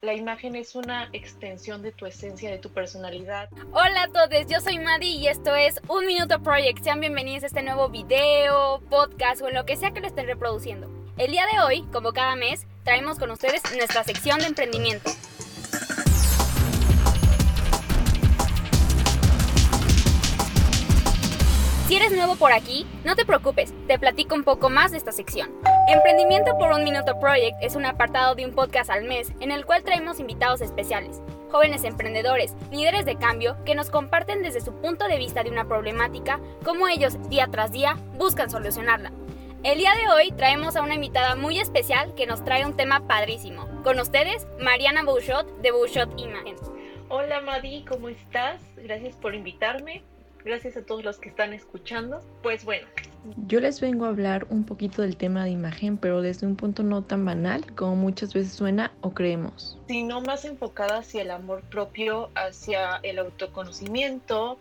La imagen es una extensión de tu esencia, de tu personalidad. Hola a todos, yo soy Madi y esto es Un Minuto Project. Sean bienvenidos a este nuevo video, podcast o en lo que sea que lo estén reproduciendo. El día de hoy, como cada mes, traemos con ustedes nuestra sección de emprendimiento. Nuevo por aquí, no te preocupes, te platico un poco más de esta sección. Emprendimiento por un Minuto Project es un apartado de un podcast al mes en el cual traemos invitados especiales, jóvenes emprendedores, líderes de cambio que nos comparten desde su punto de vista de una problemática, cómo ellos día tras día buscan solucionarla. El día de hoy traemos a una invitada muy especial que nos trae un tema padrísimo. Con ustedes, Mariana Bouchot de Bouchot Imagen. Hola Madi, ¿cómo estás? Gracias por invitarme. Gracias a todos los que están escuchando. Pues bueno. Yo les vengo a hablar un poquito del tema de imagen, pero desde un punto no tan banal como muchas veces suena o creemos. Sino más enfocada hacia el amor propio, hacia el autoconocimiento,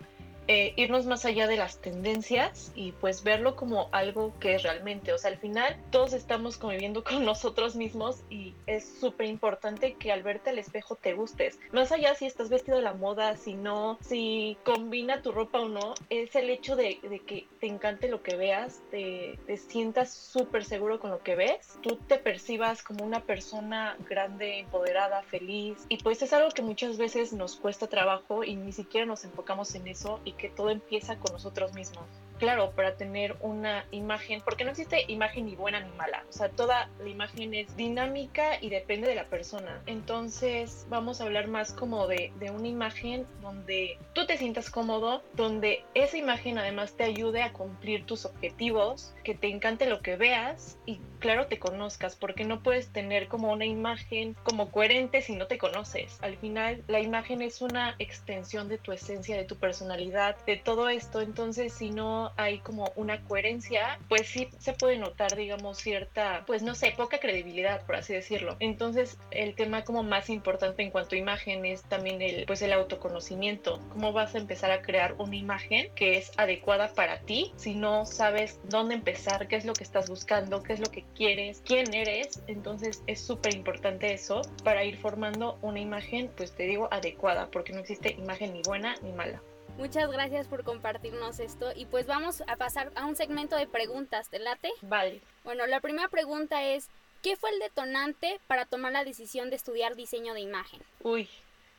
eh, irnos más allá de las tendencias y pues verlo como algo que es realmente, o sea, al final todos estamos conviviendo con nosotros mismos y es súper importante que al verte al espejo te gustes, más allá si estás vestido de la moda, si no, si combina tu ropa o no, es el hecho de, que te encante lo que veas, te, te sientas súper seguro con lo que ves, tú te percibas como una persona grande, empoderada, feliz. Y pues es algo que muchas veces nos cuesta trabajo y ni siquiera nos enfocamos en eso y que todo empieza con nosotros mismos. Claro, para tener una imagen, porque no existe imagen ni buena ni mala, o sea, toda la imagen es dinámica y depende de la persona. Entonces vamos a hablar más como de, de una imagen donde tú te sientas cómodo, donde esa imagen además te ayude a cumplir tus objetivos, que te encante lo que veas y claro te conozcas, porque no puedes tener como una imagen como coherente si no te conoces. Al final la imagen es una extensión de tu esencia, de tu personalidad, de todo esto, entonces si no hay como una coherencia, pues sí se puede notar, digamos, cierta, pues no sé, poca credibilidad, por así decirlo. Entonces el tema como más importante en cuanto a imagen es también el, pues el autoconocimiento. ¿Cómo vas a empezar a crear una imagen que es adecuada para ti si no sabes dónde empezar, qué es lo que estás buscando, qué es lo que quieres, quién eres? Entonces es súper importante eso para ir formando una imagen, pues te digo, adecuada, porque no existe imagen ni buena ni mala. Muchas gracias por compartirnos esto y pues vamos a pasar a un segmento de preguntas, ¿te late? Vale. Bueno, la primera pregunta es, ¿qué fue el detonante para tomar la decisión de estudiar diseño de imagen? Uy,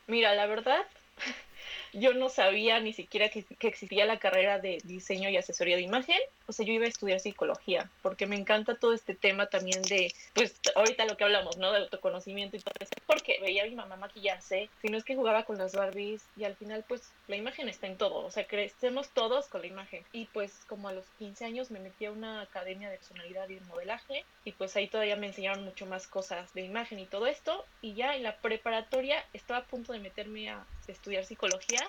mira, la verdad, yo no sabía ni siquiera que, existía la carrera de diseño y asesoría de imagen. O sea, yo iba a estudiar psicología porque me encanta todo este tema también de, pues ahorita lo que hablamos, ¿no? De autoconocimiento y todo eso. Porque veía a mi mamá maquillarse, si no es que jugaba con las Barbies y al final pues la imagen está en todo. O sea, crecemos todos con la imagen. Y pues como a los 15 años me metí a una academia de personalidad y de modelaje y pues ahí todavía me enseñaron mucho más cosas de imagen y todo esto. Y ya en la preparatoria estaba a punto de meterme a estudiar psicología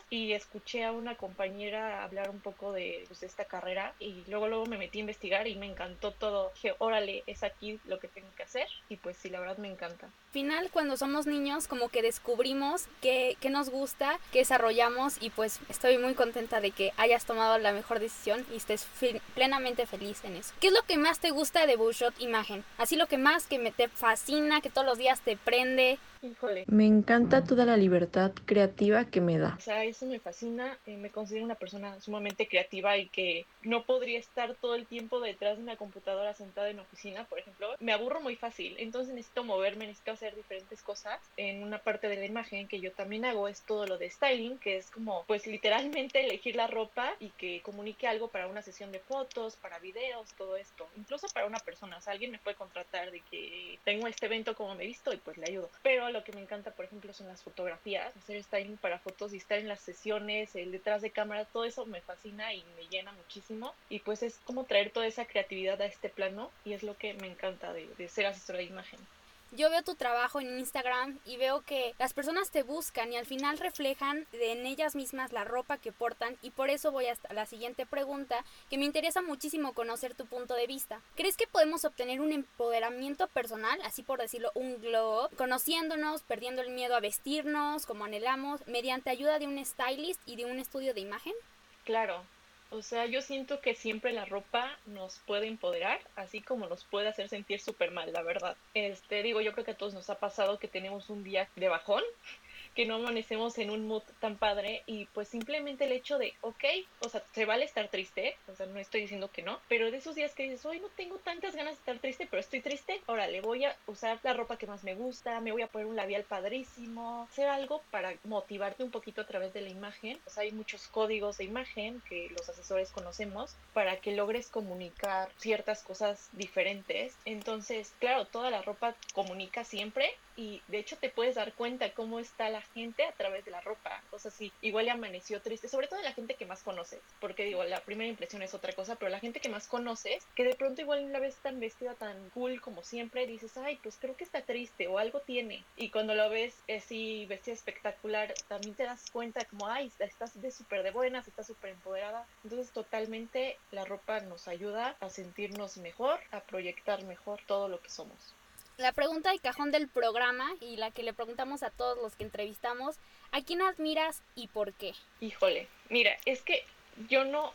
y escuché a una compañera hablar un poco de, pues, esta carrera y luego luego me metí a investigar y me encantó todo. Dije, órale, es aquí lo que tengo que hacer y pues sí, la verdad me encanta. Final, cuando somos niños, como que descubrimos qué, qué nos gusta, qué desarrollamos y pues estoy muy contenta de que hayas tomado la mejor decisión y estés plenamente feliz en eso. ¿Qué es lo que más te gusta de Bullshot Imagen? Así lo que más que me te fascina, que todos los días te prende. Híjole. Me encanta toda la libertad creativa que me da. O sea, eso me fascina. Eh, me considero una persona sumamente creativa y que no podría estar todo el tiempo detrás de una computadora sentada en oficina, por ejemplo. Me aburro muy fácil, entonces necesito moverme, necesito hacer diferentes cosas. En una parte de la imagen que yo también hago es todo lo de styling, que es como, pues literalmente elegir la ropa y que comunique algo para una sesión de fotos, para videos, todo esto. Incluso para una persona, o sea, alguien me puede contratar de que tengo este evento como me he visto y pues le ayudo. Pero lo que me encanta, por ejemplo, son las fotografías, hacer styling para fotos y estar en las sesiones, el detrás de cámara, todo eso me fascina y me llena muchísimo. Y pues es como traer toda esa creatividad a este plano y es lo que me encanta de, de ser asesora de imagen yo veo tu trabajo en Instagram y veo que las personas te buscan y al final reflejan en ellas mismas la ropa que portan y por eso voy hasta la siguiente pregunta que me interesa muchísimo conocer tu punto de vista. ¿Crees que podemos obtener un empoderamiento personal, así por decirlo, un glow conociéndonos, perdiendo el miedo a vestirnos como anhelamos, mediante ayuda de un stylist y de un estudio de imagen? Claro, O sea, yo siento que siempre la ropa nos puede empoderar, así como nos puede hacer sentir súper mal, la verdad. Este, digo, yo creo que a todos nos ha pasado que tenemos un día de bajón que no amanecemos en un mood tan padre y pues simplemente el hecho de, ok, o sea, se vale estar triste, o sea, no estoy diciendo que no, pero de esos días que dices, hoy no tengo tantas ganas de estar triste, pero estoy triste, ahora le voy a usar la ropa que más me gusta, me voy a poner un labial padrísimo, hacer algo para motivarte un poquito a través de la imagen. O sea, hay muchos códigos de imagen que los asesores conocemos para que logres comunicar ciertas cosas diferentes. Entonces, claro, toda la ropa comunica siempre y de hecho te puedes dar cuenta cómo está la gente a través de la ropa. O sea, sí, igual le amaneció triste, sobre todo la gente que más conoces, porque digo, la primera impresión es otra cosa, pero la gente que más conoces, que de pronto igual una vez tan vestida, tan cool como siempre, dices, ay, pues creo que está triste o algo tiene. Y cuando lo ves así vestida espectacular, también te das cuenta como, ay, estás de súper de buenas, estás súper empoderada. Entonces totalmente la ropa nos ayuda a sentirnos mejor, a proyectar mejor todo lo que somos. La pregunta de cajón del programa y la que le preguntamos a todos los que entrevistamos, ¿a quién admiras y por qué? Híjole, mira, es que yo no,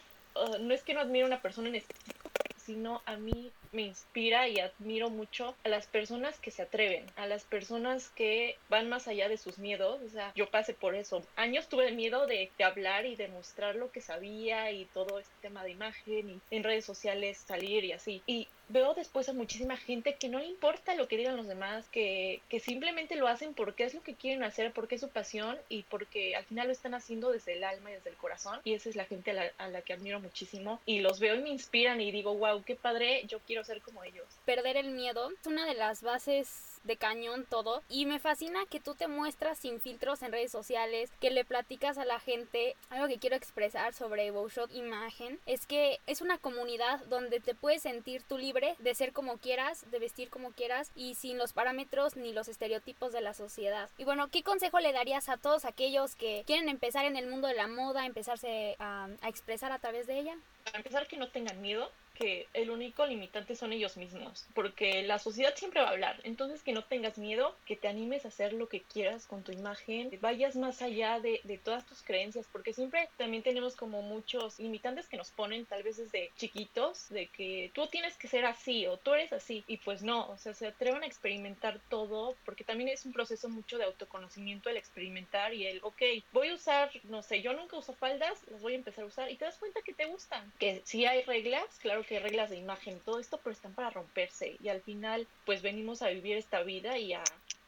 no es que no admire a una persona en específico, sino a mí me inspira y admiro mucho a las personas que se atreven, a las personas que van más allá de sus miedos. O sea, yo pasé por eso. Años tuve miedo de, de hablar y demostrar lo que sabía y todo este tema de imagen y en redes sociales salir y así. Y veo después a muchísima gente que no le importa lo que digan los demás, que, que simplemente lo hacen porque es lo que quieren hacer, porque es su pasión y porque al final lo están haciendo desde el alma y desde el corazón. Y esa es la gente a la, a la que admiro muchísimo. Y los veo y me inspiran y digo, wow, qué padre, yo quiero ser como ellos. Perder el miedo es una de las bases de cañón todo y me fascina que tú te muestras sin filtros en redes sociales, que le platicas a la gente. Algo que quiero expresar sobre Bowshot Imagen es que es una comunidad donde te puedes sentir tú libre de ser como quieras, de vestir como quieras y sin los parámetros ni los estereotipos de la sociedad. Y bueno, ¿qué consejo le darías a todos aquellos que quieren empezar en el mundo de la moda, empezarse a, a expresar a través de ella? Para empezar, que no tengan miedo, que el único limitante son ellos mismos, porque la sociedad siempre va a hablar. Entonces que no tengas miedo, que te animes a hacer lo que quieras con tu imagen, que vayas más allá de, de todas tus creencias, porque siempre también tenemos como muchos limitantes que nos ponen tal vez desde chiquitos, de que tú tienes que ser así o tú eres así, y pues no, o sea, se atrevan a experimentar todo, porque también es un proceso mucho de autoconocimiento el experimentar y el, ok, voy a usar, no sé, yo nunca uso faldas, las voy a empezar a usar y te das cuenta que te gustan, que si hay reglas, claro que reglas de imagen, todo esto, pero están para romperse y al final pues venimos a vivir esta vida y a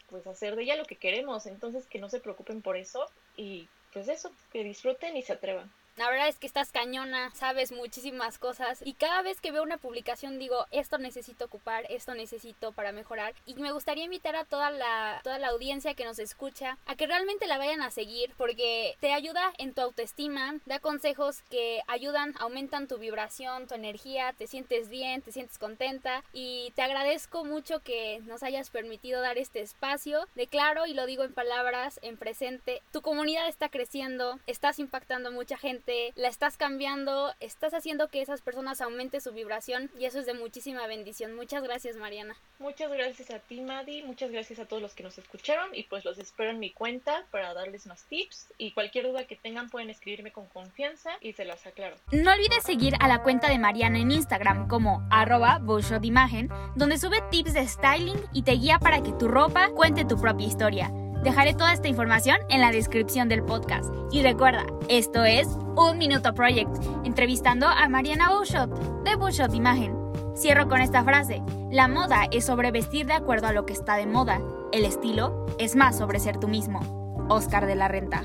pues hacer de ella lo que queremos, entonces que no se preocupen por eso y pues eso, que disfruten y se atrevan. La verdad es que estás cañona, sabes muchísimas cosas y cada vez que veo una publicación digo, esto necesito ocupar, esto necesito para mejorar y me gustaría invitar a toda la toda la audiencia que nos escucha a que realmente la vayan a seguir porque te ayuda en tu autoestima, da consejos que ayudan, aumentan tu vibración, tu energía, te sientes bien, te sientes contenta y te agradezco mucho que nos hayas permitido dar este espacio. Declaro y lo digo en palabras, en presente, tu comunidad está creciendo, estás impactando a mucha gente la estás cambiando, estás haciendo que esas personas aumente su vibración y eso es de muchísima bendición. Muchas gracias, Mariana. Muchas gracias a ti, Madi. Muchas gracias a todos los que nos escucharon y pues los espero en mi cuenta para darles más tips y cualquier duda que tengan pueden escribirme con confianza y se las aclaro. No olvides seguir a la cuenta de Mariana en Instagram como arroba imagen, donde sube tips de styling y te guía para que tu ropa cuente tu propia historia. Dejaré toda esta información en la descripción del podcast. Y recuerda, esto es Un Minuto Project, entrevistando a Mariana Bouchot de Bouchot Imagen. Cierro con esta frase. La moda es sobre vestir de acuerdo a lo que está de moda. El estilo es más sobre ser tú mismo. Oscar de la Renta.